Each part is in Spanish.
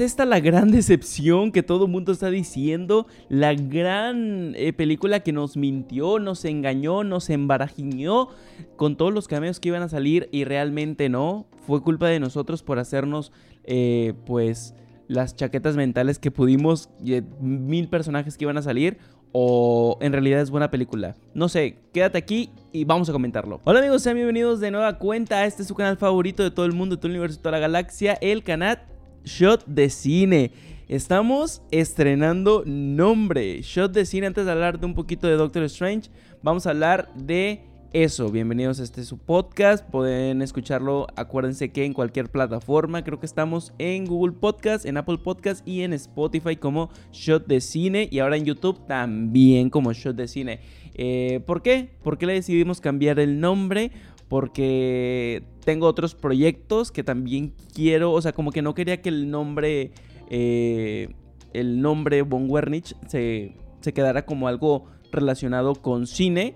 ¿Es esta la gran decepción que todo mundo está diciendo? La gran eh, película que nos mintió, nos engañó, nos embarajiñó con todos los cameos que iban a salir y realmente no. Fue culpa de nosotros por hacernos, eh, pues, las chaquetas mentales que pudimos, mil personajes que iban a salir o en realidad es buena película. No sé, quédate aquí y vamos a comentarlo. Hola amigos, sean bienvenidos de nueva cuenta a este es su canal favorito de todo el mundo, de todo el universo, de toda la galaxia, el canal Shot de Cine. Estamos estrenando nombre, Shot de Cine. Antes de hablar de un poquito de Doctor Strange, vamos a hablar de eso, bienvenidos a este su podcast. Pueden escucharlo, acuérdense que en cualquier plataforma, creo que estamos en Google Podcast, en Apple Podcast y en Spotify como Shot de Cine y ahora en YouTube también como Shot de Cine. Eh, ¿Por qué? ¿Por qué le decidimos cambiar el nombre? Porque tengo otros proyectos que también quiero, o sea, como que no quería que el nombre, eh, el nombre Von Wernich se, se quedara como algo relacionado con cine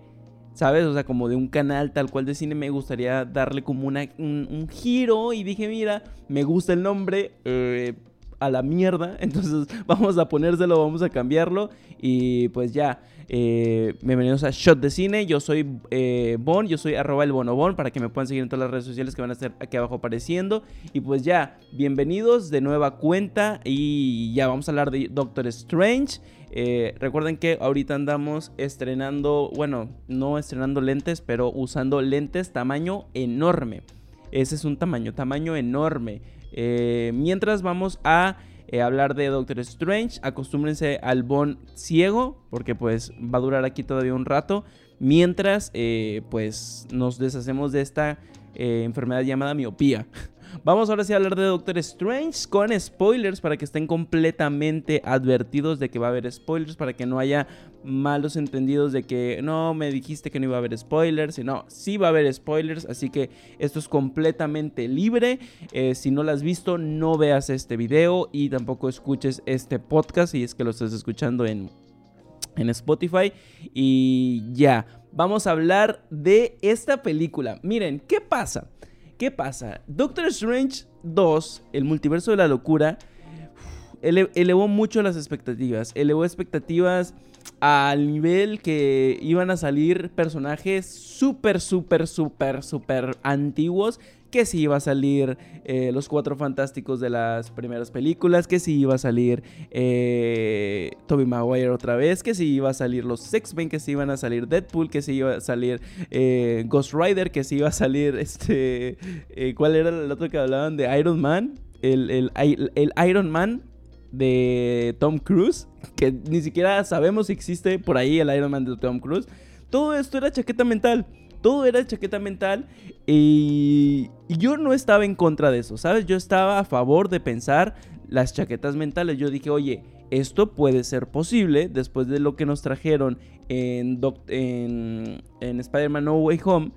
¿sabes? O sea, como de un canal tal cual de cine me gustaría darle como una, un, giro y dije, mira, me gusta el nombre, eh, a la mierda, entonces vamos a ponérselo, vamos a cambiarlo y pues ya. Eh, bienvenidos a Shot de Cine. Yo soy eh, Bon, yo soy arroba el bonobon para que me puedan seguir en todas las redes sociales que van a estar aquí abajo apareciendo. Y pues ya, bienvenidos de nueva cuenta. Y ya vamos a hablar de Doctor Strange. Eh, recuerden que ahorita andamos estrenando, bueno, no estrenando lentes, pero usando lentes tamaño enorme. Ese es un tamaño, tamaño enorme. Mientras vamos a eh, hablar de Doctor Strange. Acostúmbrense al Bon ciego, porque pues va a durar aquí todavía un rato. Mientras, eh, pues nos deshacemos de esta eh, enfermedad llamada miopía. Vamos ahora sí a hablar de Doctor Strange con spoilers para que estén completamente advertidos de que va a haber spoilers, para que no haya malos entendidos de que no me dijiste que no iba a haber spoilers. Y no, sí va a haber spoilers, así que esto es completamente libre. Eh, si no lo has visto, no veas este video y tampoco escuches este podcast si es que lo estás escuchando en, en Spotify. Y ya, vamos a hablar de esta película. Miren, ¿qué pasa? ¿Qué pasa? Doctor Strange 2, el multiverso de la locura, elevó mucho las expectativas. Elevó expectativas al nivel que iban a salir personajes súper, súper, súper, súper antiguos. Que si iba a salir eh, los cuatro fantásticos de las primeras películas. Que si iba a salir eh, Toby Maguire otra vez. Que si iba a salir los X-Men. Que si iban a salir Deadpool. Que si iba a salir eh, Ghost Rider. Que si iba a salir este. ¿Cuál era el otro que hablaban de Iron Man? el, el Iron Man de Tom Cruise, que ni siquiera sabemos si existe por ahí el Iron Man de Tom Cruise. Todo esto era chaqueta mental. Todo era chaqueta mental y, yo no estaba en contra de eso, ¿sabes? Yo estaba a favor de pensar las chaquetas mentales. Yo dije, oye, esto puede ser posible después de lo que nos trajeron en, en, en Spider-Man No Way Home.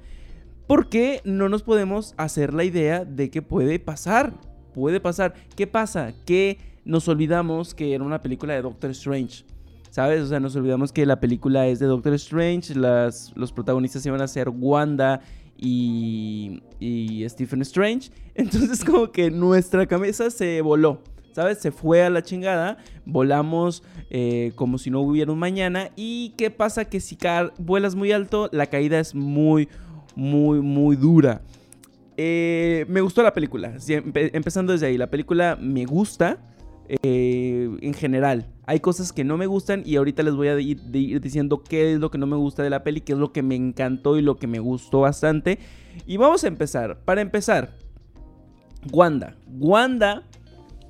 ¿Por qué no nos podemos hacer la idea de que puede pasar? Puede pasar. ¿Qué pasa? Que nos olvidamos que era una película de Doctor Strange. ¿Sabes? O sea, nos olvidamos que la película es de Doctor Strange, las, los protagonistas iban a ser Wanda y, y Stephen Strange. Entonces como que nuestra cabeza se voló, ¿sabes? Se fue a la chingada, volamos eh, como si no hubiera un mañana. ¿Y qué pasa? Que si vuelas muy alto, la caída es muy, muy, muy dura. Eh, me gustó la película, empezando desde ahí, la película me gusta. Eh, en general. Hay cosas que no me gustan y ahorita les voy a ir, diciendo qué es lo que no me gusta de la peli, qué es lo que me encantó y lo que me gustó bastante. Y vamos a empezar. Para empezar, Wanda. Wanda,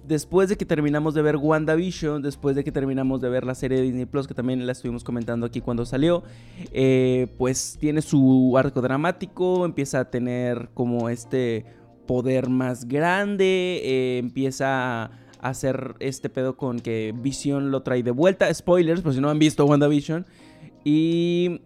después de que terminamos de ver WandaVision, después de que terminamos de ver la serie de Disney Plus, que también la estuvimos comentando aquí cuando salió, eh, pues tiene su arco dramático, empieza a tener como este poder más grande, eh, empieza a hacer este pedo con que Vision lo trae de vuelta. Spoilers, por si no han visto WandaVision. Y,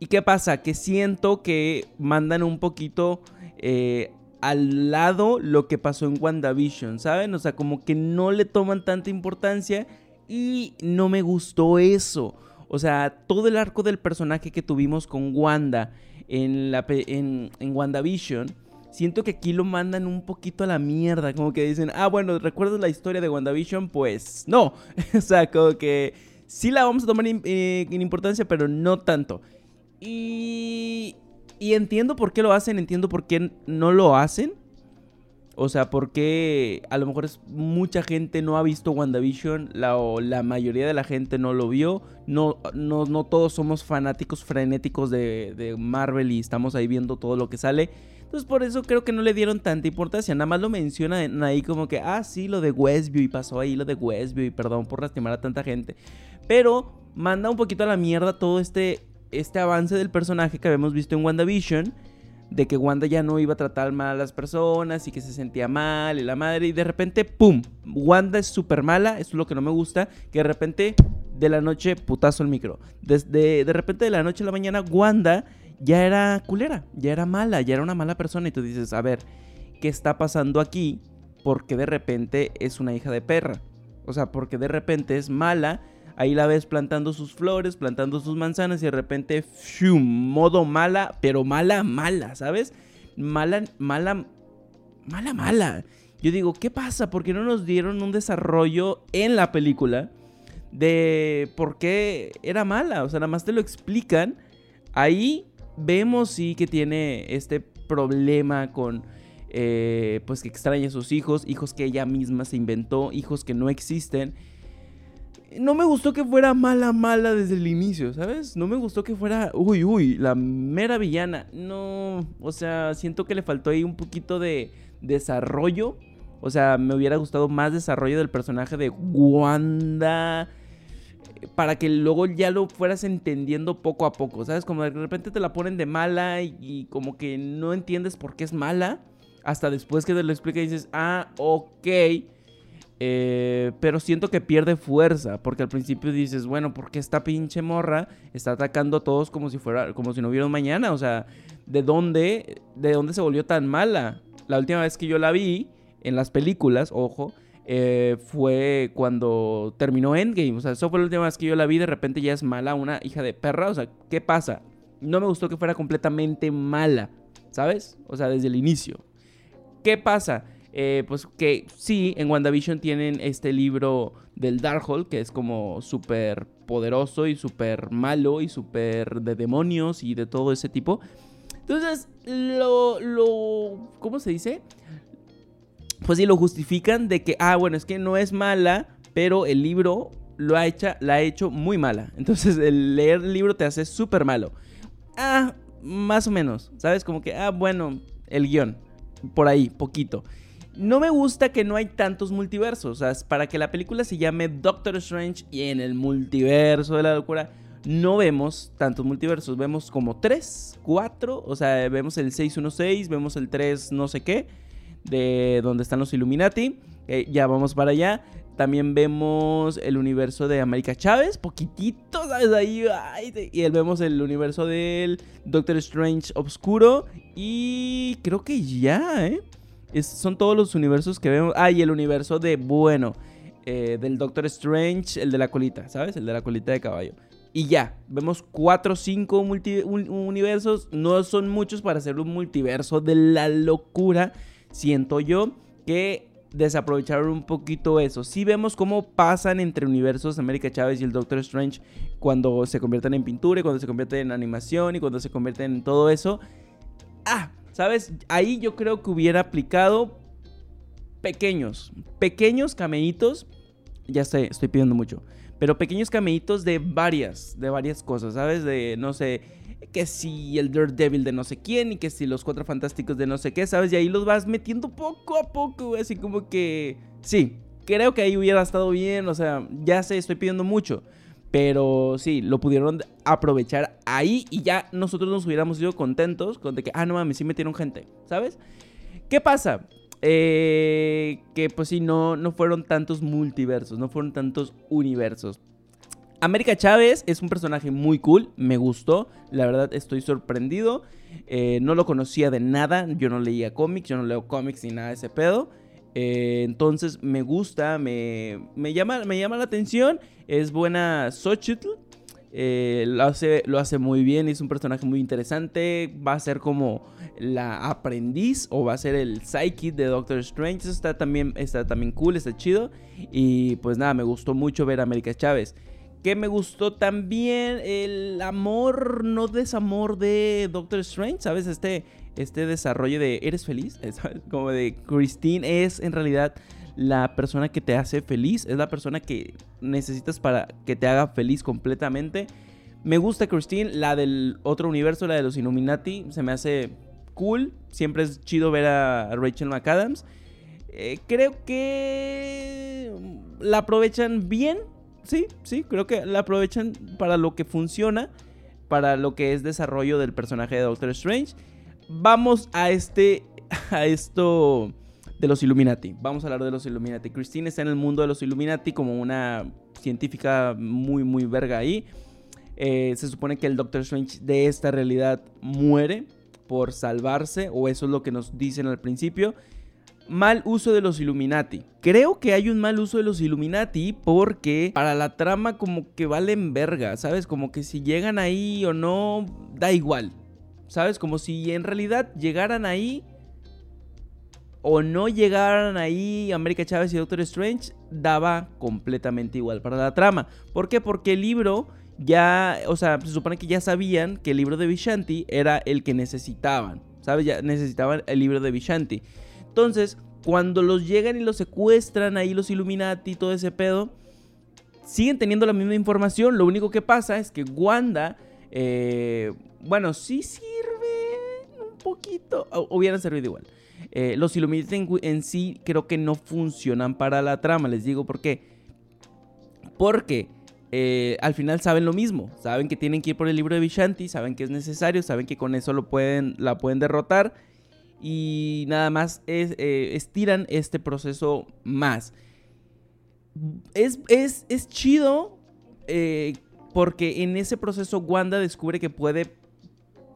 ¿Y qué pasa? Que siento que mandan un poquito eh, al lado lo que pasó en WandaVision, ¿saben? O sea, como que no le toman tanta importancia y no me gustó eso. O sea, todo el arco del personaje que tuvimos con Wanda en, la, en, en WandaVision siento que aquí lo mandan un poquito a la mierda. Como que dicen, ah, bueno, ¿recuerdas la historia de WandaVision? Pues no. o sea, como que sí la vamos a tomar eh, en importancia, pero no tanto. Y, y entiendo por qué lo hacen, entiendo por qué no lo hacen. O sea, porque a lo mejor es, mucha gente no ha visto WandaVision, la, o la mayoría de la gente no lo vio. No, no, no todos somos fanáticos frenéticos de, de, Marvel y estamos ahí viendo todo lo que sale. Entonces por eso creo que no le dieron tanta importancia. Nada más lo mencionan ahí como que, ah, sí, lo de Westview y pasó ahí lo de Westview y perdón por lastimar a tanta gente. Pero manda un poquito a la mierda todo este, este avance del personaje que habíamos visto en WandaVision de que Wanda ya no iba a tratar mal a las personas y que se sentía mal y la madre y de repente, ¡pum! Wanda es súper mala, eso es lo que no me gusta, que de repente de la noche, putazo el micro, Desde, de repente de la noche a la mañana, Wanda ya era culera, ya era mala, ya era una mala persona y tú dices, a ver, ¿qué está pasando aquí? Porque de repente es una hija de perra, o sea, porque de repente es mala Ahí la ves plantando sus flores, plantando sus manzanas y de repente, ¡fium! modo mala, pero mala, mala, ¿sabes? Mala, mala, mala, mala. Yo digo, ¿qué pasa? ¿Por qué no nos dieron un desarrollo en la película de por qué era mala? O sea, nada más te lo explican. Ahí vemos sí que tiene este problema con... Eh, pues que extraña a sus hijos, hijos que ella misma se inventó, hijos que no existen no me gustó que fuera mala, mala desde el inicio, ¿sabes? No me gustó que fuera, uy, uy, la mera villana. No, o sea, siento que le faltó ahí un poquito de desarrollo. O sea, me hubiera gustado más desarrollo del personaje de Wanda. Para que luego ya lo fueras entendiendo poco a poco, ¿sabes? Como de repente te la ponen de mala y, como que no entiendes por qué es mala. Hasta después que te lo explica y dices, ah, ok eh, pero siento que pierde fuerza, porque al principio dices, bueno, ¿por qué esta pinche morra está atacando a todos como si fuera, como si no hubiera un mañana? O sea, ¿de dónde, de dónde se volvió tan mala? La última vez que yo la vi en las películas, ojo, eh, fue cuando terminó Endgame. O sea, eso fue la última vez que yo la vi. De repente ya es mala, una hija de perra. O sea, ¿qué pasa? No me gustó que fuera completamente mala, ¿sabes? O sea, desde el inicio. ¿Qué pasa? Eh, pues que sí, en WandaVision tienen este libro del Darkhold, que es como súper poderoso y súper malo y súper de demonios y de todo ese tipo. Entonces, lo, lo, ¿cómo se dice? Pues sí, lo justifican de que, ah, bueno, es que no es mala, pero el libro lo ha hecho, la ha hecho muy mala. Entonces, el leer el libro te hace súper malo. Ah, más o menos, ¿sabes? Como que, ah, bueno, el guion, por ahí, poquito. No me gusta que no hay tantos multiversos. O sea, para que la película se llame Doctor Strange y en el multiverso de la locura no vemos tantos multiversos. Vemos como 3, 4. O sea, vemos el 616, vemos el 3 no sé qué. De donde están los Illuminati. Eh, ya vamos para allá. También vemos el universo de América Chávez, poquitito, ¿sabes? Ahí, y vemos el universo del Doctor Strange Obscuro. Y creo que ya, ¿eh? son todos los universos que vemos. Ah, y el universo de, bueno, eh, del Doctor Strange, el de la colita, ¿sabes? El de la colita de caballo. Y ya, vemos 4 o 5 universos. No son muchos para hacer un multiverso de la locura. Siento yo que desaprovecharon un poquito eso. Sí vemos cómo pasan entre universos América Chávez y el Doctor Strange cuando se convierten en pintura y cuando se convierten en animación y cuando se convierten en todo eso. Ah, ¿Sabes? Ahí yo creo que hubiera aplicado pequeños, pequeños cameitos. Ya sé, estoy pidiendo mucho. Pero pequeños cameitos de varias, de varias cosas, ¿sabes? De, no sé, que si el Daredevil de no sé quién y que si los Cuatro Fantásticos de no sé qué, ¿sabes? Y ahí los vas metiendo poco a poco, Así como que, sí, creo que ahí hubiera estado bien, o sea, ya sé, estoy pidiendo mucho. Pero sí, lo pudieron aprovechar ahí y ya nosotros nos hubiéramos ido contentos con de que, ah, no mames, sí metieron gente, ¿sabes? ¿Qué pasa? Eh, que pues sí, no, no fueron tantos multiversos, no fueron tantos universos. América Chávez es un personaje muy cool, me gustó, la verdad estoy sorprendido. Eh, no lo conocía de nada, yo no leía cómics, yo no leo cómics ni nada de ese pedo. Eh, entonces me gusta, me, llama, me llama la atención. Es buena Xochitl. Eh, lo, hace, lo hace muy bien, es un personaje muy interesante. Va a ser como la aprendiz o va a ser el psyche de Doctor Strange. Eso está también, está también cool, está chido. Y pues nada, me gustó mucho ver a América Chávez. Que me gustó también el amor, no desamor de Doctor Strange, ¿sabes? Este, este desarrollo de ¿eres feliz? Como de Christine es en realidad la persona que te hace feliz, es la persona que necesitas para que te haga feliz completamente. Me gusta Christine, la del otro universo, la de los Illuminati, se me hace cool. Siempre es chido ver a Rachel McAdams. Eh, creo que la aprovechan bien. Sí, sí, creo que la aprovechan para lo que funciona, para lo que es desarrollo del personaje de Doctor Strange. Vamos a este, a esto de los Illuminati. Vamos a hablar de los Illuminati. Christine está en el mundo de los Illuminati como una científica muy, muy verga ahí. Eh, se supone que el Doctor Strange de esta realidad muere por salvarse, o eso es lo que nos dicen al principio. Mal uso de los Illuminati. Creo que hay un mal uso de los Illuminati porque para la trama como que valen verga, ¿sabes? Como que si llegan ahí o no, da igual. ¿Sabes? Como si en realidad llegaran ahí o no llegaran ahí América Chávez y Doctor Strange, daba completamente igual para la trama. ¿Por qué? Porque el libro ya, o sea, se supone que ya sabían que el libro de Vishanti era el que necesitaban, ¿sabes? Ya necesitaban el libro de Vishanti. Entonces, cuando los llegan y los secuestran ahí los Illuminati y todo ese pedo, siguen teniendo la misma información. Lo único que pasa es que Wanda, eh, bueno, sí sirve un poquito, hubieran servido igual. Eh, los Illuminati en, sí creo que no funcionan para la trama. Les digo por qué. Porque eh, al final saben lo mismo. Saben que tienen que ir por el libro de Vishanti. Saben que es necesario. Saben que con eso lo pueden, la pueden derrotar. Y nada más eh, estiran este proceso más. Es, es chido. porque en ese proceso Wanda descubre que puede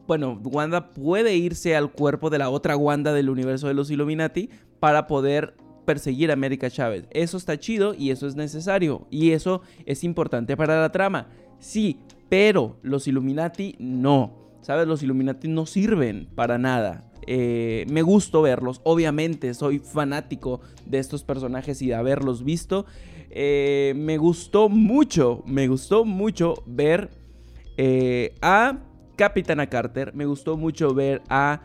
bueno, Wanda puede irse al cuerpo de la otra Wanda del universo de los Illuminati para poder perseguir a América Chávez. Eso está chido y eso es necesario y eso es importante para la trama. Sí, pero los Illuminati no. ¿Sabes? Los Illuminati no sirven para nada. Eh, me gustó verlos. Obviamente soy fanático de estos personajes y de haberlos visto. Eh, me gustó mucho, me gustó mucho ver eh, a Capitana Carter. Me gustó mucho ver a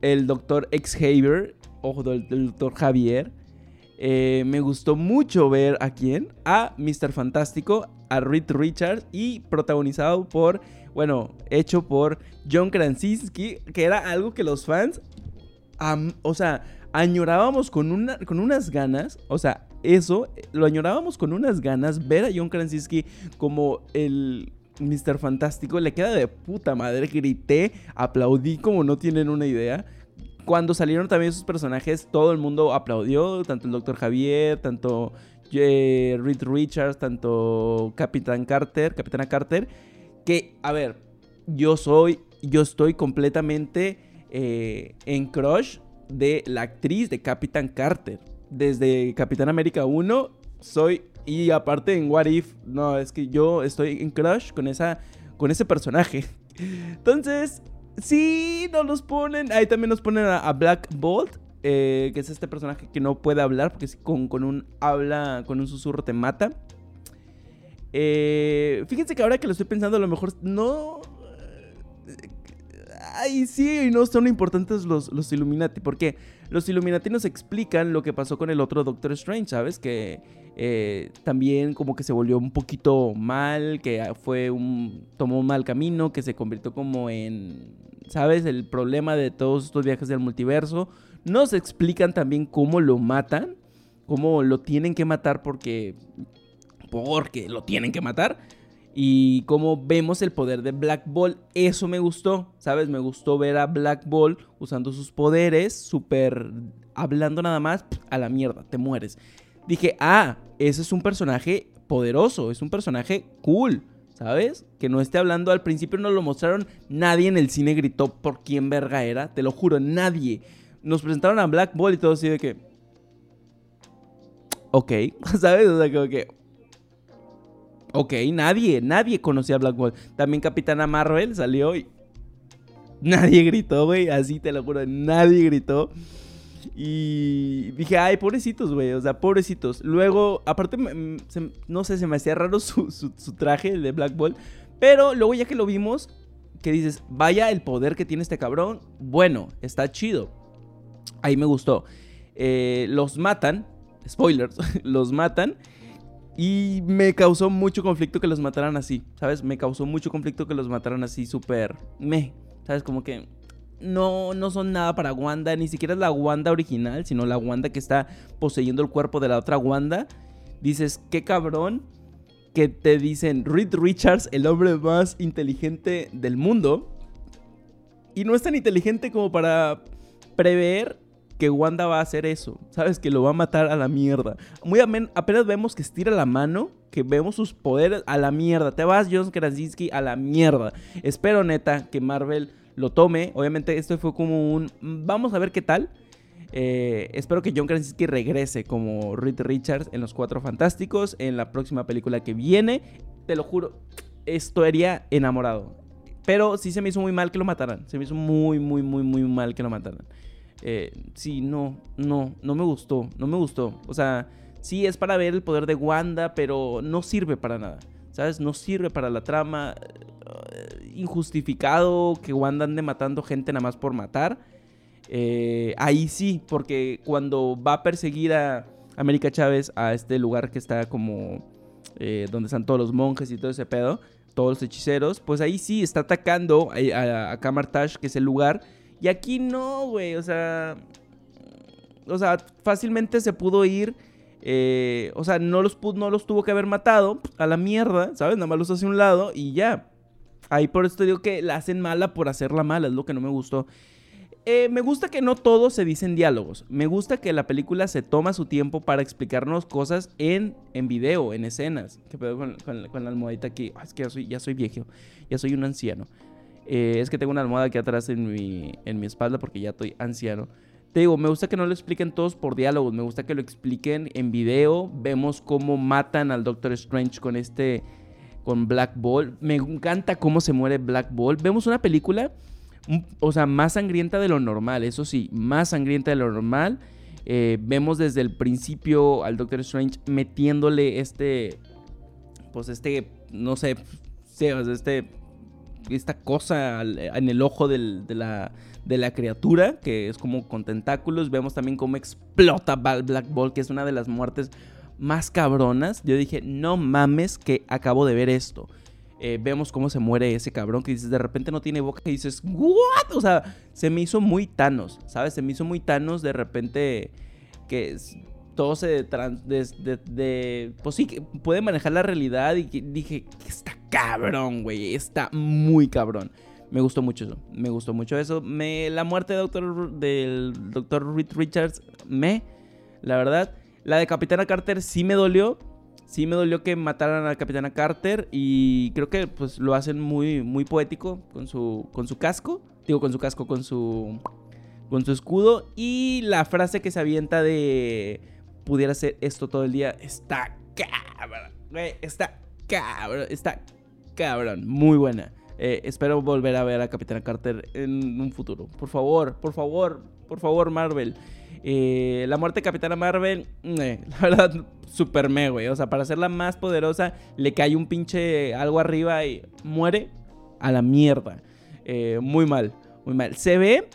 el doctor Xavier, ojo del doctor Javier. Me gustó mucho ver a quién, a Mr. Fantástico, a Reed Richards y protagonizado por, bueno, hecho por John Krasinski, que era algo que los fans, o sea, añorábamos con, una, con unas ganas, o sea, eso, lo añorábamos con unas ganas, ver a John Krasinski como el Mr. Fantástico le queda de puta madre. Grité, aplaudí como no tienen una idea. Cuando salieron también sus personajes, todo el mundo aplaudió, tanto el Dr. Javier, tanto eh, Reed Richards, tanto Capitán Carter, Capitana Carter, que, a ver, yo soy, yo estoy completamente eh, en crush de la actriz de Capitán Carter. Desde Capitán América 1 soy y aparte en What If, no, es que yo estoy en crush con, esa, con ese personaje. Entonces, sí, nos los ponen. Ahí también nos ponen a, Black Bolt, eh, que es este personaje que no puede hablar porque con, con un habla, con un susurro te mata. Eh, fíjense que ahora que lo estoy pensando, a lo mejor no. Ay, sí, no son importantes los, los Illuminati. Porque los Illuminati nos explican lo que pasó con el otro Doctor Strange, ¿sabes? Que eh, también como que se volvió un poquito mal, que fue un, tomó un mal camino, que se convirtió como en, ¿sabes? El problema de todos estos viajes del multiverso. Nos explican también cómo lo matan, cómo lo tienen que matar porque, porque lo tienen que matar. Y cómo vemos el poder de Black Ball, eso me gustó, ¿sabes? Me gustó ver a Black Ball usando sus poderes, súper hablando nada más, a la mierda, te mueres dije, ah, ese es un personaje poderoso, es un personaje cool, ¿sabes? Que no esté hablando, al principio no lo mostraron, nadie en el cine gritó por quién verga era, te lo juro, nadie. Nos presentaron a Black Ball y todo así de que... Ok, ¿sabes? O sea, como que... Ok, nadie, nadie conocía a Black Bolt. También Capitana Marvel salió y nadie gritó, güey. Así te lo juro, nadie gritó. Y dije, ay, pobrecitos, güey. O sea, pobrecitos. Luego, aparte, no sé, se me hacía raro su, su, traje, el de Black Bolt. Pero luego ya que lo vimos, que dices, vaya el poder que tiene este cabrón. Bueno, está chido. Ahí me gustó. Eh, los matan. Spoilers. los matan. Y me causó mucho conflicto que los mataran así. ¿Sabes? Me causó mucho conflicto que los mataran así súper... Me. ¿Sabes? Como que no, no son nada para Wanda, ni siquiera es la Wanda original, sino la Wanda que está poseyendo el cuerpo de la otra Wanda. Dices, qué cabrón que te dicen Reed Richards, el hombre más inteligente del mundo. Y no es tan inteligente como para prever que Wanda va a hacer eso. Sabes que lo va a matar a la mierda. Muy apenas vemos que estira la mano, que vemos sus poderes a la mierda. Te vas, John Krasinski, a la mierda. Espero neta que Marvel lo tome. Obviamente esto fue como un... Vamos a ver qué tal. Eh, espero que John Krasinski regrese como Reed Richards en Los Cuatro Fantásticos, en la próxima película que viene. Te lo juro, estaría enamorado. Pero sí se me hizo muy mal que lo mataran. Se me hizo muy, muy, muy, muy mal que lo mataran. Eh, sí, no, no, no me gustó. No me gustó. O sea, sí es para ver el poder de Wanda, pero no sirve para nada. ¿Sabes? No sirve para la trama. Eh, injustificado que Wanda ande matando gente nada más por matar. Eh, ahí sí, porque cuando va a perseguir a América Chávez a este lugar que está como eh, donde están todos los monjes y todo ese pedo, todos los hechiceros, pues ahí sí está atacando a, a, Kamartash, que es el lugar. Y aquí no, güey, o sea, o sea, fácilmente se pudo ir. o sea, no los, no los tuvo que haber matado a la mierda, ¿sabes? Nada más los hace un lado y ya. Ahí por esto digo que la hacen mala por hacerla mala, es lo que no me gustó. Eh, me gusta que no todos se dicen diálogos. Me gusta que la película se toma su tiempo para explicarnos cosas en, en video, en escenas. ¿Qué pedo con, la almohadita aquí? es que ya soy, ya soy viejo, ya soy un anciano. Eh, es que tengo una almohada aquí atrás en mi, en mi espalda porque ya estoy anciano. Te digo, me gusta que no lo expliquen todos por diálogos, me gusta que lo expliquen en video. Vemos cómo matan al Doctor Strange con este con Black Ball. Me encanta cómo se muere Black Ball. Vemos una película, o sea, más sangrienta de lo normal, eso sí, más sangrienta de lo normal. Eh, vemos desde el principio al Doctor Strange metiéndole este, pues este, no sé, este, esta cosa en el ojo de, la, de la criatura, que es como con tentáculos. Vemos también cómo explota Black Ball, que es una de las muertes más cabronas. Yo dije, no mames que acabo de ver esto. Eh, vemos cómo se muere ese cabrón que dices, de repente no tiene boca y dices, ¿what? O sea, se me hizo muy Thanos, ¿sabes? Se me hizo muy Thanos de repente que todo se de, de, pues sí, que puede manejar la realidad y dije, está cabrón, güey, está muy cabrón. Me gustó mucho eso, me gustó mucho eso. La muerte doctor, del doctor Reed Richards, me, la verdad. La de Capitana Carter sí me dolió. Sí me dolió que mataran a Capitana Carter y creo que pues lo hacen muy, muy poético con su, con su casco. Digo, con su casco, con su, con su escudo. Y la frase que se avienta de pudiera ser esto todo el día está cabrón. Está cabrón. Está cabrón. Muy buena. Eh, espero volver a ver a Capitana Carter en un futuro. Por favor, por favor, por favor, Marvel. Eh, la muerte de Capitana Marvel, eh, la verdad, super me, güey. O sea, para ser la más poderosa, le cae un pinche algo arriba y muere a la mierda. Muy mal, muy mal. Se ve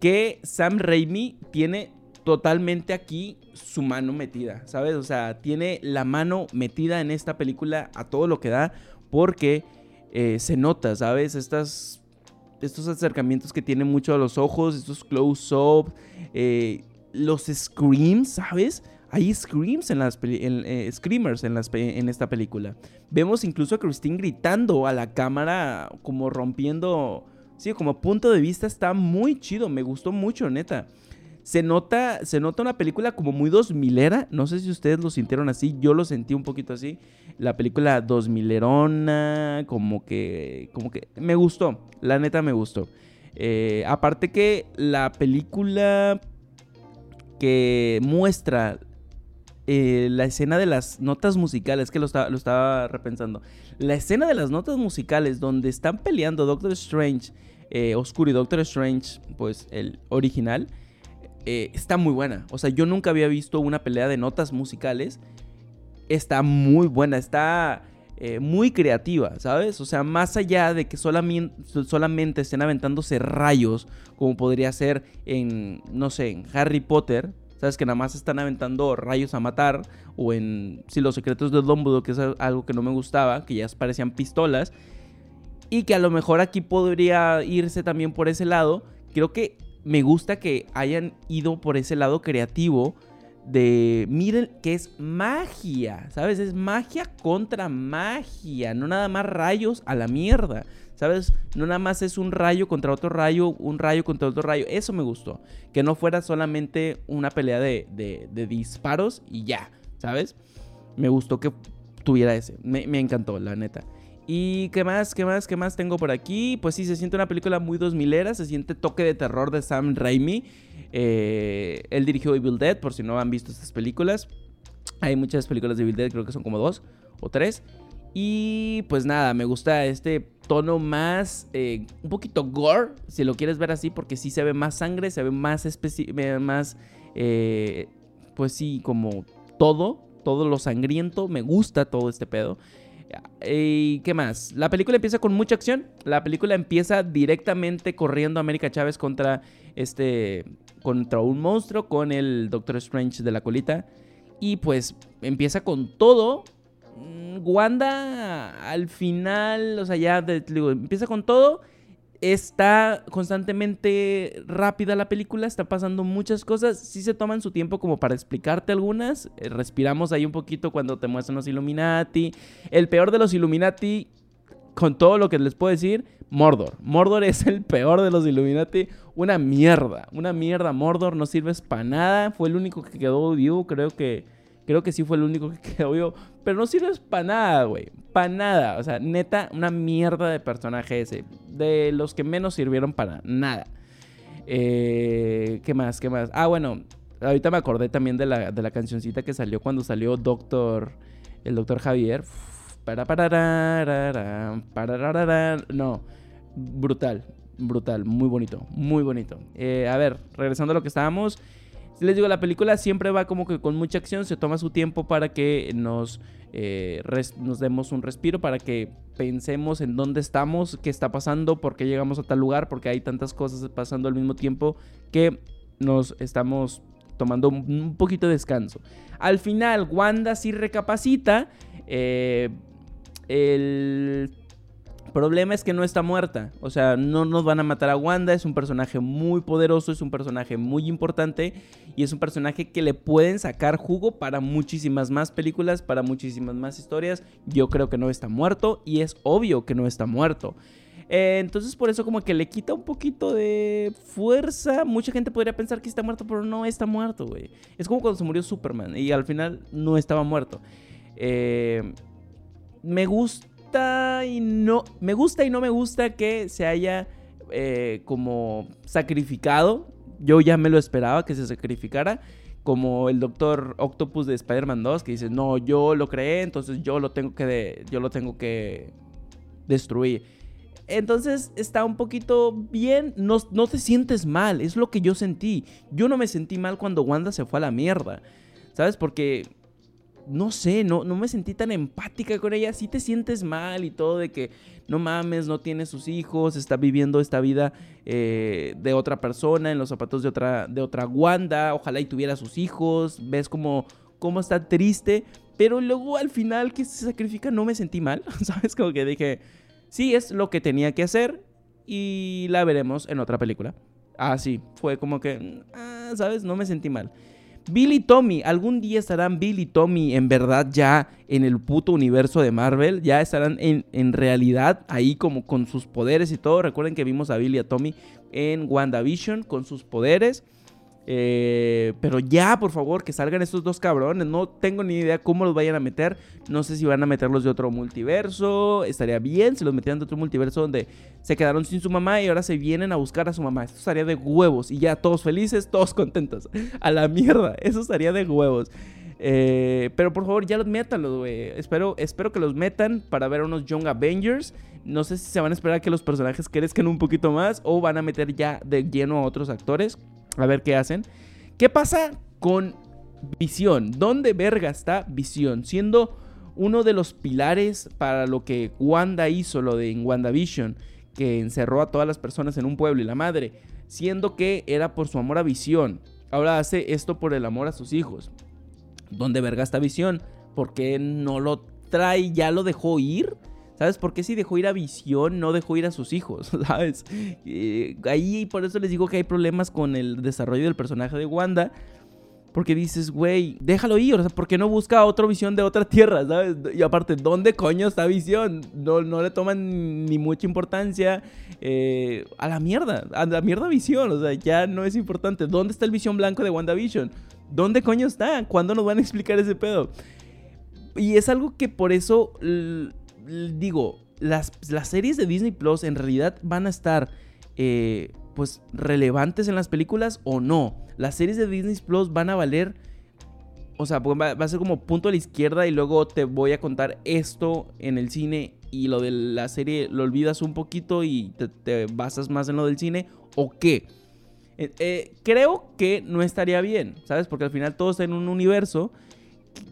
que Sam Raimi tiene totalmente aquí su mano metida, ¿sabes? O sea, tiene la mano metida en esta película a todo lo que da porque se nota, ¿sabes? Estos acercamientos que tiene mucho a los ojos, estos close-up, eh, los screams, ¿sabes? Hay screams en las eh, screamers en, las en esta película. Vemos incluso a Christine gritando a la cámara, como rompiendo. Sí, como punto de vista está muy chido. Me gustó mucho, neta. Se nota, se nota una película como muy 2000era. No sé si ustedes lo sintieron así. Yo lo sentí un poquito así. La película 2000erona. Como que. Como que. Me gustó. La neta me gustó. Eh, aparte que la película que muestra eh, la escena de las notas musicales, que lo, lo estaba repensando. La escena de las notas musicales donde están peleando Doctor Strange, eh, Oscuro y Doctor Strange, pues el original, eh, está muy buena. O sea, yo nunca había visto una pelea de notas musicales. Está muy buena, está eh, muy creativa, ¿sabes? O sea, más allá de que solamente, estén aventándose rayos, como podría ser en, no sé, en Harry Potter, ¿sabes? Que nada más están aventando rayos a matar, o en, si los secretos de Dumbledore, que es algo que no me gustaba, que ya parecían pistolas, y que a lo mejor aquí podría irse también por ese lado. Creo que me gusta que hayan ido por ese lado creativo de, miren, que es magia, ¿sabes? Es magia contra magia, no nada más rayos a la mierda, ¿sabes? No nada más es un rayo contra otro rayo, un rayo contra otro rayo, eso me gustó, que no fuera solamente una pelea de, disparos y ya, ¿sabes? Me gustó que tuviera ese, me, me encantó, la neta. ¿Y qué más? ¿Qué más? ¿Qué más tengo por aquí? Pues sí, se siente una película muy 2000era, se siente toque de terror de Sam Raimi. Eh, él dirigió Evil Dead, por si no han visto estas películas. Hay muchas películas de Evil Dead, creo que son como dos o tres. Y pues nada, me gusta este tono más, eh, un poquito gore, si lo quieres ver así, porque sí se ve más sangre, se ve más, más eh, pues sí, como todo, todo lo sangriento, me gusta todo este pedo. ¿Y qué más? La película empieza con mucha acción. La película empieza directamente corriendo a América Chávez contra este. contra un monstruo, con el Doctor Strange de la colita. Y pues empieza con todo. Mm, Wanda al final, o sea, ya empieza con todo está constantemente rápida la película, está pasando muchas cosas, sí se toman su tiempo como para explicarte algunas, eh, respiramos ahí un poquito cuando te muestran los Illuminati, el peor de los Illuminati, con todo lo que les puedo decir, Mordor, Mordor es el peor de los Illuminati, una mierda, una mierda, Mordor no sirves para nada, fue el único que quedó vivo, creo que Creo que sí fue el único que quedó vivo. Pero no sirves para nada, güey. Para nada. O sea, neta, una mierda de personaje ese. De los que menos sirvieron para nada. Eh, ¿Qué más? ¿Qué más? Ah, bueno. Ahorita me acordé también de la, de la cancioncita que salió cuando salió Doctor. El Doctor Javier. Para, para, para, para, No. Brutal. Brutal. Muy bonito. Muy bonito. Eh, a ver, regresando a lo que estábamos les digo, la película siempre va como que con mucha acción, se toma su tiempo para que nos, eh, nos demos un respiro, para que pensemos en dónde estamos, qué está pasando, por qué llegamos a tal lugar, porque hay tantas cosas pasando al mismo tiempo que nos estamos tomando un poquito de descanso. Al final, Wanda sí recapacita. Eh, el Problema es que no está muerta. O sea, no nos van a matar a Wanda. Es un personaje muy poderoso, es un personaje muy importante. Y es un personaje que le pueden sacar jugo para muchísimas más películas, para muchísimas más historias. Yo creo que no está muerto. Y es obvio que no está muerto. Eh, entonces por eso como que le quita un poquito de fuerza. Mucha gente podría pensar que está muerto, pero no está muerto, güey. Es como cuando se murió Superman y al final no estaba muerto. Eh, me gusta y no. Me gusta y no me gusta que se haya eh, como sacrificado. Yo ya me lo esperaba que se sacrificara. Como el Doctor Octopus de Spider-Man 2, que dice, no, yo lo creé, entonces yo lo tengo que, yo lo tengo que destruir. Entonces está un poquito bien, no, no te sientes mal, es lo que yo sentí. Yo no me sentí mal cuando Wanda se fue a la mierda, ¿sabes? Porque no sé, no, no me sentí tan empática con ella. Sí te sientes mal y todo de que no mames, no tiene sus hijos, está viviendo esta vida eh, de otra persona, en los zapatos de otra, de otra Wanda. Ojalá y tuviera sus hijos. Ves como, cómo está triste. Pero luego al final que se sacrifica no me sentí mal. ¿Sabes? Como que dije, sí, es lo que tenía que hacer y la veremos en otra película. Ah, sí, fue como que, ah, ¿sabes? No me sentí mal. Bill y Tommy, algún día estarán Bill y Tommy en verdad ya en el puto universo de Marvel, ya estarán en, en realidad ahí como con sus poderes y todo. Recuerden que vimos a Bill y a Tommy en WandaVision con sus poderes. Eh, pero ya, por favor, que salgan estos dos cabrones. No tengo ni idea cómo los vayan a meter. No sé si van a meterlos de otro multiverso. Estaría bien si los metieran de otro multiverso donde se quedaron sin su mamá y ahora se vienen a buscar a su mamá. Esto estaría de huevos. Y ya todos felices, todos contentos. A la mierda. Eso estaría de huevos. Eh, pero por favor, ya los métanlos, güey. Espero, espero que los metan para ver a unos Young Avengers. No sé si se van a esperar a que los personajes crezcan un poquito más o van a meter ya de lleno a otros actores. A ver qué hacen. ¿Qué pasa con Visión? ¿Dónde verga está Visión? Siendo uno de los pilares para lo que Wanda hizo, lo de en WandaVision, que encerró a todas las personas en un pueblo y la madre, siendo que era por su amor a Visión. Ahora hace esto por el amor a sus hijos. ¿Dónde verga está Visión? ¿Por qué no lo trae? ¿Ya lo dejó ir? ¿Sabes? por qué si dejó ir a Visión no dejó ir a sus hijos? ¿Sabes? Eh, ahí por eso les digo que hay problemas con el desarrollo del personaje de Wanda. Porque dices, güey, déjalo ir. O sea, ¿por qué no busca otra visión de otra tierra? ¿Sabes? Y aparte, ¿dónde coño está visión? No, no le toman ni mucha importancia. Eh, a la mierda. A la mierda visión. O sea, ya no es importante. ¿Dónde está el visión blanco de WandaVision? ¿Dónde coño está? ¿Cuándo nos van a explicar ese pedo? Y es algo que por eso digo, las, las, series de Disney Plus en realidad van a estar eh, pues relevantes en las películas o no. Las series de Disney Plus van a valer, o sea, va, a ser como punto a la izquierda y luego te voy a contar esto en el cine y lo de la serie lo olvidas un poquito y te, basas más en lo del cine o qué. Eh, eh, creo que no estaría bien, ¿sabes? Porque al final todo está en un universo.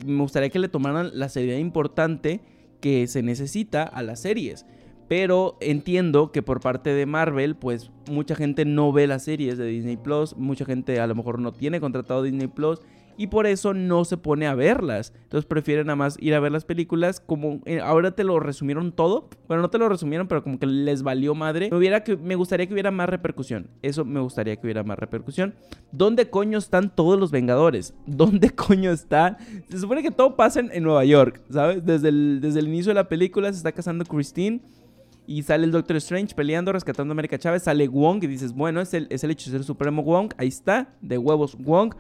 Me gustaría que le tomaran la seriedad importante que se necesita a las series. Pero entiendo que por parte de Marvel, pues mucha gente no ve las series de Disney Plus, mucha gente a lo mejor no tiene contratado Disney Plus y por eso no se pone a verlas. Entonces prefieren nada más ir a ver las películas como eh, ahora te lo resumieron todo. Bueno, no te lo resumieron, pero como que les valió madre. Me, hubiera que, me gustaría que hubiera más repercusión. Eso me gustaría que hubiera más repercusión. ¿Dónde coño están todos los Vengadores? ¿Dónde coño están? Se supone que todo pasa en, Nueva York, ¿sabes? Desde el, desde el inicio de la película se está casando Christine y sale el Doctor Strange peleando, rescatando a América Chávez. Sale Wong y dices, bueno, es el, es el hechicero supremo Wong. Ahí está, de huevos Wong.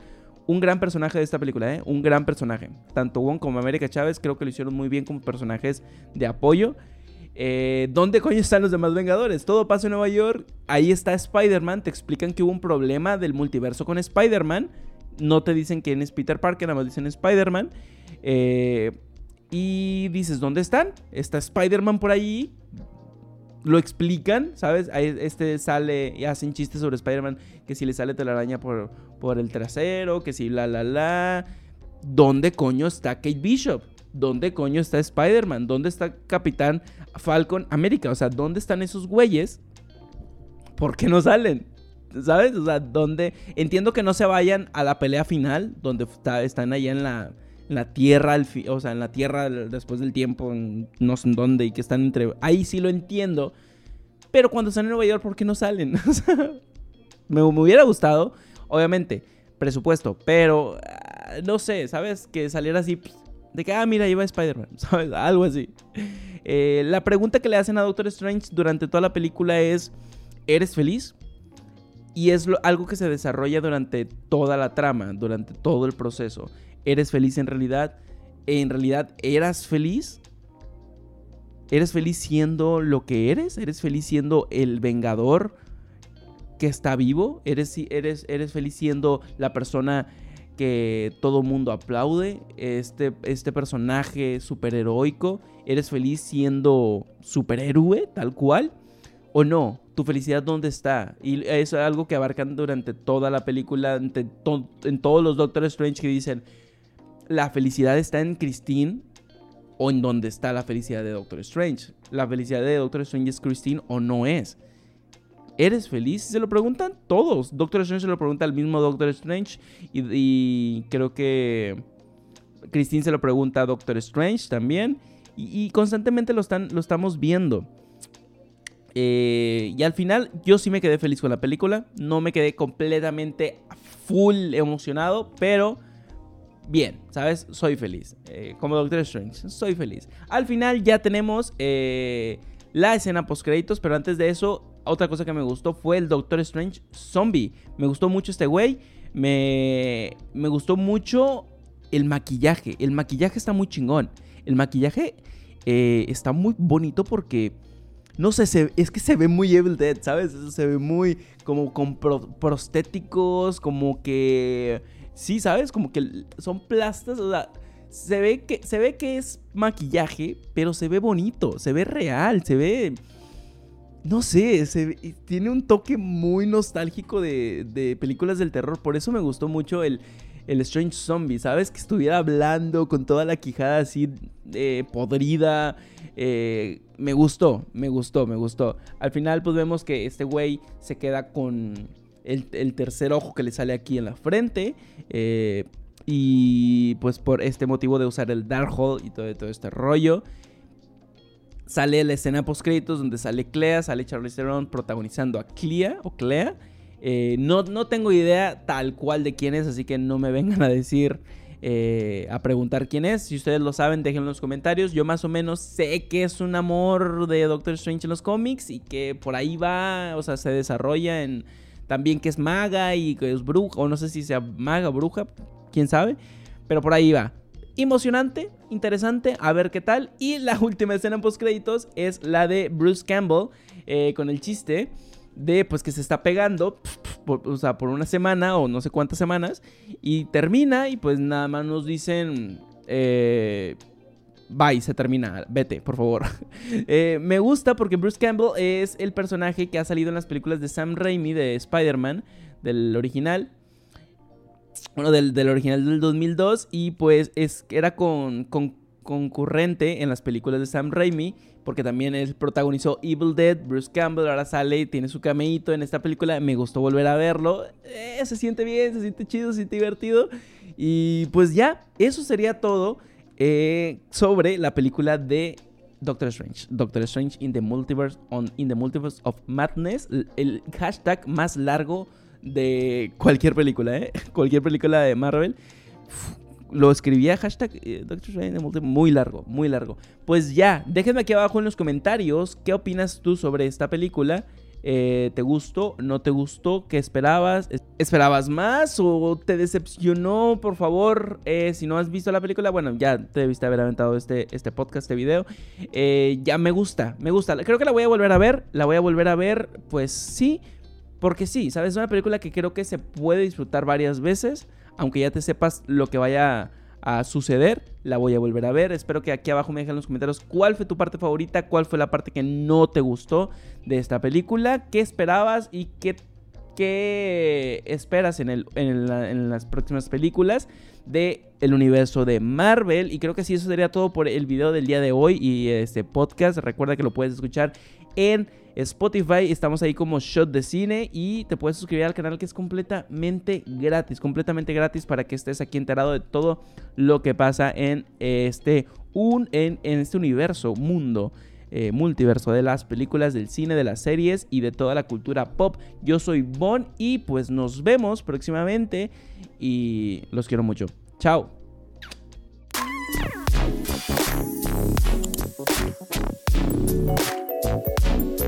Un gran personaje de esta película, ¿eh? Un gran personaje. Tanto Wong como América Chávez creo que lo hicieron muy bien como personajes de apoyo. Eh, ¿Dónde coño están los demás Vengadores? Todo pasa en Nueva York. Ahí está Spider-Man. Te explican que hubo un problema del multiverso con Spider-Man. No te dicen quién es Peter Parker, nada más dicen Spider-Man. Eh, y dices, ¿dónde están? Está Spider-Man por ahí lo explican, ¿sabes? Este sale y hacen chistes sobre Spider-Man que si le sale telaraña por, por el trasero, que si la la la. ¿Dónde coño está Kate Bishop? ¿Dónde coño está Spider-Man? ¿Dónde está Capitán Falcon América? O sea, ¿dónde están esos güeyes? ¿Por qué no salen? ¿Sabes? O sea, ¿dónde? Entiendo que no se vayan a la pelea final, donde están allá en la la tierra, o sea, en la tierra después del tiempo, no sé en dónde, y que están entre... Ahí sí lo entiendo. Pero cuando están en Nueva York, ¿por qué no salen? me, hubiera gustado, obviamente, presupuesto, pero ah, no sé, ¿sabes? Que saliera así, pues, de que, ah, mira, iba Spider-Man, ¿sabes? Algo así. Eh, la pregunta que le hacen a Doctor Strange durante toda la película es, ¿eres feliz? Y es algo que se desarrolla durante toda la trama, durante todo el proceso. ¿Eres feliz en realidad? ¿En realidad eras feliz? ¿Eres feliz siendo lo que eres? ¿Eres feliz siendo el vengador que está vivo? ¿Eres, eres, eres feliz siendo la persona que todo mundo aplaude? Este, este personaje superheroico. ¿Eres feliz siendo superhéroe tal cual? ¿O no? ¿Tu felicidad dónde está? Y eso es algo que abarcan durante toda la película, en, en todos los Doctor Strange que dicen, la felicidad está en Christine o en dónde está la felicidad de Doctor Strange. La felicidad de Doctor Strange es Christine o no es. ¿Eres feliz? Se lo preguntan todos. Doctor Strange se lo pregunta al mismo Doctor Strange y, creo que Christine se lo pregunta a Doctor Strange también. Y, constantemente lo, están, lo estamos viendo. Eh, y al final yo sí me quedé feliz con la película. No me quedé completamente full emocionado, pero bien, ¿sabes? Soy feliz. Eh, como Doctor Strange, soy feliz. Al final ya tenemos eh, la escena post créditos, pero antes de eso, otra cosa que me gustó fue el Doctor Strange zombie. Me gustó mucho este güey. Me, me gustó mucho el maquillaje. El maquillaje está muy chingón. El maquillaje eh, está muy bonito porque... No sé, es que se ve muy Evil Dead, ¿sabes? Se ve muy como con prostéticos, como que sí, ¿sabes? Como que son plastas, o sea, se ve que, se ve que es maquillaje, pero se ve bonito, se ve real, se ve... No sé, tiene un toque muy nostálgico de, películas del terror. Por eso me gustó mucho el, Strange Zombie, ¿sabes? Que estuviera hablando con toda la quijada así eh, podrida. Eh, me gustó, me gustó, me gustó. Al final pues vemos que este güey se queda con el, tercer ojo que le sale aquí en la frente. Eh, y pues por este motivo de usar el Darkhold y todo este rollo. Sale la escena post créditos donde sale Clea, sale Charlie Theron protagonizando a Clea o Clea. Eh, no, no tengo idea tal cual de quién es, así que no me vengan a decir, eh, a preguntar quién es. Si ustedes lo saben, déjenlo en los comentarios. Yo más o menos sé que es un amor de Doctor Strange en los cómics y que por ahí va, o sea, se desarrolla en también que es maga y que es bruja, o no sé si sea maga, bruja, quién sabe, pero por ahí va. Emocionante, interesante, a ver qué tal. Y la última escena en post créditos es la de Bruce Campbell eh, con el chiste de pues que se está pegando, por, o sea, por una semana o no sé cuántas semanas, y termina y pues nada más nos dicen, eh, bye, se termina, vete, por favor. Eh, me gusta porque Bruce Campbell es el personaje que ha salido en las películas de Sam Raimi, de Spider-Man, del original. Bueno, del, original del 2002 y pues es, era con, con concurrente en las películas de Sam Raimi, porque también él protagonizó Evil Dead, Bruce Campbell ahora sale tiene su cameíto en esta película, me gustó volver a verlo, eh, se siente bien, se siente chido, se siente divertido, y pues ya, eso sería todo eh, sobre la película de Doctor Strange, Doctor Strange in the Multiverse, on, in the Multiverse of Madness, el hashtag más largo de cualquier película, ¿eh? cualquier película de Marvel lo escribía hashtag eh, Doctor Strange muy largo, muy largo. Pues ya, déjenme aquí abajo en los comentarios qué opinas tú sobre esta película. Eh, ¿Te gustó? ¿No te gustó? ¿Qué esperabas? ¿Esperabas más o te decepcionó? Por favor, eh, si no has visto la película, bueno, ya te debiste haber aventado este, este podcast, este video. ya me gusta, me gusta. Creo que la voy a volver a ver. La voy a volver a ver, pues sí. Porque sí, ¿sabes? Es una película que creo que se puede disfrutar varias veces aunque ya te sepas lo que vaya a suceder, la voy a volver a ver. Espero que aquí abajo me dejen en los comentarios cuál fue tu parte favorita, cuál fue la parte que no te gustó de esta película, qué esperabas y qué, qué esperas en, el, en, las próximas películas de el universo de Marvel. Y creo que sí, eso sería todo por el video del día de hoy y este podcast. Recuerda que lo puedes escuchar en Spotify, estamos ahí como Shot de Cine y te puedes suscribir al canal que es completamente gratis, completamente gratis para que estés aquí enterado de todo lo que pasa en este, un, en, en este universo, mundo. Eh, multiverso de las películas, del cine, de las series y de toda la cultura pop. Yo soy Bon y pues nos vemos próximamente y los quiero mucho. Chao.